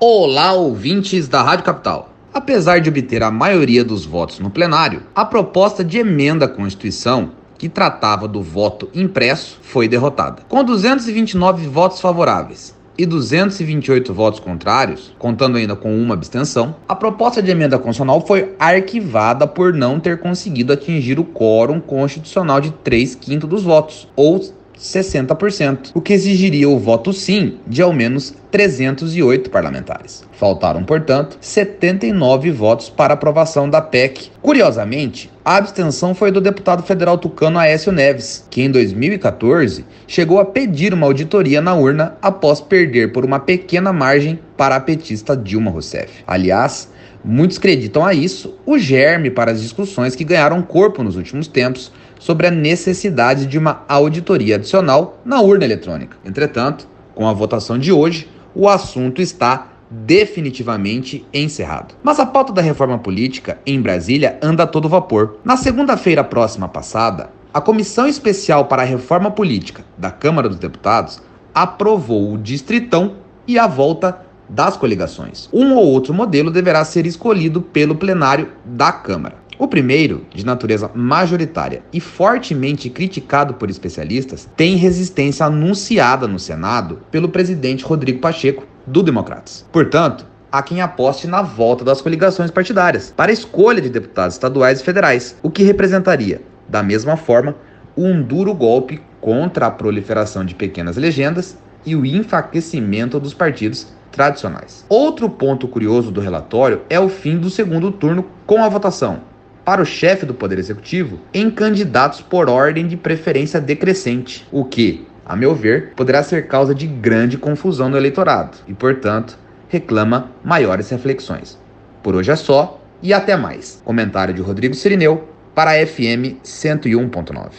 Olá, ouvintes da Rádio Capital. Apesar de obter a maioria dos votos no plenário, a proposta de emenda à Constituição, que tratava do voto impresso, foi derrotada. Com 229 votos favoráveis e 228 votos contrários, contando ainda com uma abstenção, a proposta de emenda constitucional foi arquivada por não ter conseguido atingir o quórum constitucional de 3 quintos dos votos, ou 60%, o que exigiria o voto sim de ao menos 308 parlamentares. Faltaram, portanto, 79 votos para aprovação da PEC. Curiosamente, a abstenção foi do deputado federal tucano Aécio Neves, que em 2014 chegou a pedir uma auditoria na urna após perder por uma pequena margem para a petista Dilma Rousseff. Aliás, Muitos acreditam a isso o germe para as discussões que ganharam corpo nos últimos tempos sobre a necessidade de uma auditoria adicional na urna eletrônica. Entretanto, com a votação de hoje, o assunto está definitivamente encerrado. Mas a pauta da reforma política em Brasília anda a todo vapor. Na segunda-feira próxima passada, a Comissão Especial para a Reforma Política da Câmara dos Deputados aprovou o Distritão e a volta das coligações. Um ou outro modelo deverá ser escolhido pelo plenário da Câmara. O primeiro, de natureza majoritária e fortemente criticado por especialistas, tem resistência anunciada no Senado pelo presidente Rodrigo Pacheco, do Democratas. Portanto, há quem aposte na volta das coligações partidárias para a escolha de deputados estaduais e federais, o que representaria, da mesma forma, um duro golpe contra a proliferação de pequenas legendas e o enfraquecimento dos partidos tradicionais. Outro ponto curioso do relatório é o fim do segundo turno com a votação, para o chefe do Poder Executivo em candidatos por ordem de preferência decrescente, o que, a meu ver, poderá ser causa de grande confusão no eleitorado e, portanto, reclama maiores reflexões. Por hoje é só e até mais. Comentário de Rodrigo Sirineu para a FM 101.9.